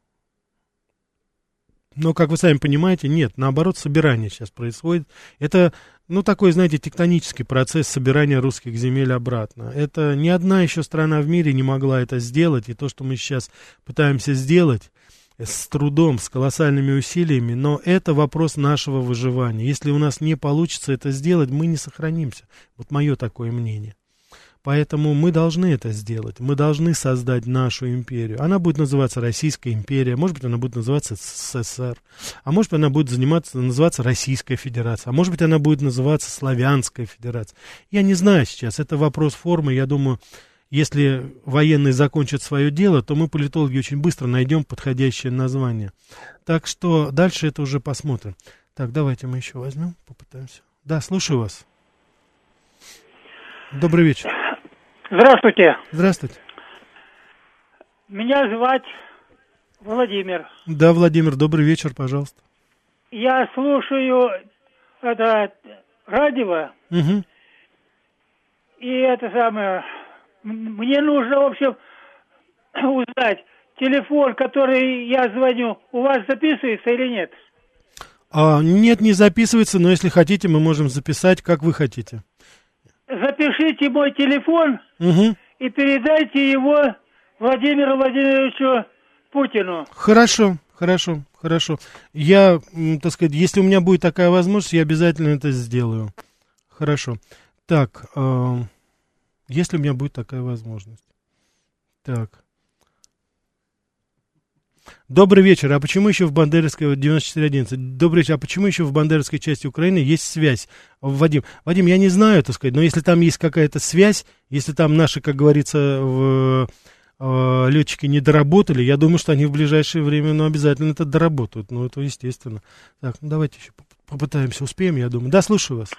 Но, как вы сами понимаете, нет, наоборот, собирание сейчас происходит. Это, ну, такой, знаете, тектонический процесс собирания русских земель обратно. Это ни одна еще страна в мире не могла это сделать, и то, что мы сейчас пытаемся сделать, с трудом, с колоссальными усилиями, но это вопрос нашего выживания. Если у нас не получится это сделать, мы не сохранимся. Вот мое такое мнение. Поэтому мы должны это сделать. Мы должны создать нашу империю. Она будет называться Российская империя, может быть, она будет называться СССР, а может быть, она будет заниматься, называться Российская Федерация, а может быть, она будет называться Славянская Федерация. Я не знаю сейчас, это вопрос формы. Я думаю, если военные закончат свое дело, то мы, политологи, очень быстро найдем подходящее название. Так что дальше это уже посмотрим. Так, давайте мы еще возьмем, попытаемся. Да, слушаю вас. Добрый вечер. Здравствуйте. Здравствуйте. Меня звать Владимир. Да, Владимир, добрый вечер, пожалуйста. Я слушаю это радио. Угу. И это самое... Мне нужно, в общем, узнать, телефон, который я звоню, у вас записывается или нет? А, нет, не записывается, но если хотите, мы можем записать, как вы хотите запишите мой телефон угу. и передайте его Владимиру Владимировичу Путину. Хорошо, хорошо, хорошо. Я, так сказать, если у меня будет такая возможность, я обязательно это сделаю. Хорошо. Так, э, если у меня будет такая возможность. Так. Добрый вечер. А почему еще в Бандеровской 9411? Добрый вечер. А почему еще в Бандеровской части Украины есть связь? Вадим, Вадим, я не знаю, так сказать, но если там есть какая-то связь, если там наши, как говорится, в, э, летчики не доработали, я думаю, что они в ближайшее время, ну, обязательно это доработают. Ну, это естественно. Так, ну, давайте еще попытаемся, успеем, я думаю. Да, слушаю вас.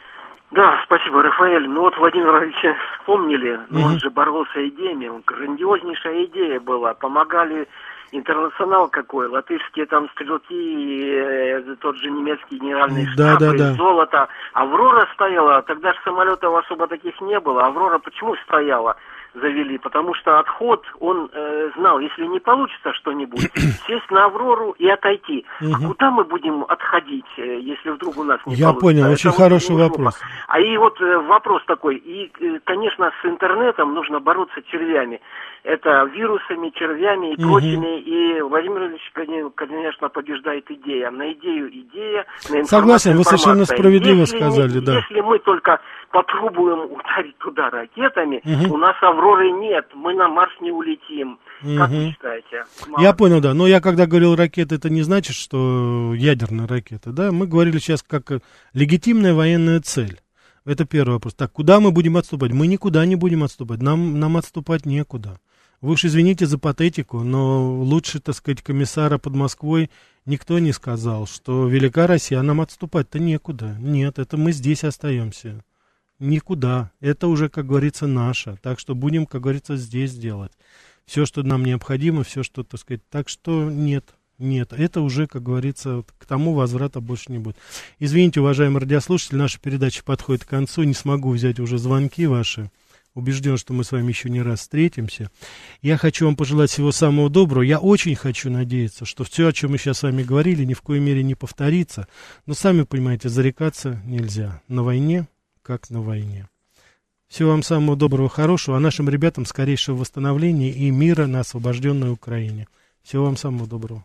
Да, спасибо, Рафаэль. Ну вот Владимир Владимировича вспомнили, но угу. он же боролся идеями, грандиознейшая идея была. Помогали интернационал какой, латышские там стрелки, э, тот же немецкий генеральный штаб, да, да, да. золото. Аврора стояла, тогда же самолетов особо таких не было. Аврора почему стояла? Завели, потому что отход, он э, знал, если не получится что-нибудь, сесть на Аврору и отойти. А куда мы будем отходить, э, если вдруг у нас не Я получится? понял, очень Это хороший вот вопрос. А и вот э, вопрос такой, и, э, конечно, с интернетом нужно бороться червями это вирусами, червями и прочими. И Владимир Ильич, конечно, побеждает идея. На идею идея, на Согласен, вы совершенно справедливо если, сказали, да. Если мы только попробуем ударить туда ракетами, угу. у нас Авроры нет, мы на Марс не улетим. Угу. Как вы считаете? Мало. Я понял, да. Но я когда говорил ракеты, это не значит, что ядерные ракеты, да. Мы говорили сейчас как легитимная военная цель. Это первый вопрос. Так, куда мы будем отступать? Мы никуда не будем отступать. Нам, нам отступать некуда. Вы уж извините за патетику, но лучше, так сказать, комиссара под Москвой никто не сказал, что велика Россия, а нам отступать-то некуда. Нет, это мы здесь остаемся. Никуда. Это уже, как говорится, наше. Так что будем, как говорится, здесь делать. Все, что нам необходимо, все, что, так сказать. Так что нет, нет, это уже, как говорится, к тому возврата больше не будет. Извините, уважаемые радиослушатели, наша передача подходит к концу. Не смогу взять уже звонки ваши убежден, что мы с вами еще не раз встретимся. Я хочу вам пожелать всего самого доброго. Я очень хочу надеяться, что все, о чем мы сейчас с вами говорили, ни в коей мере не повторится. Но сами понимаете, зарекаться нельзя. На войне, как на войне. Всего вам самого доброго, хорошего, а нашим ребятам скорейшего восстановления и мира на освобожденной Украине. Всего вам самого доброго.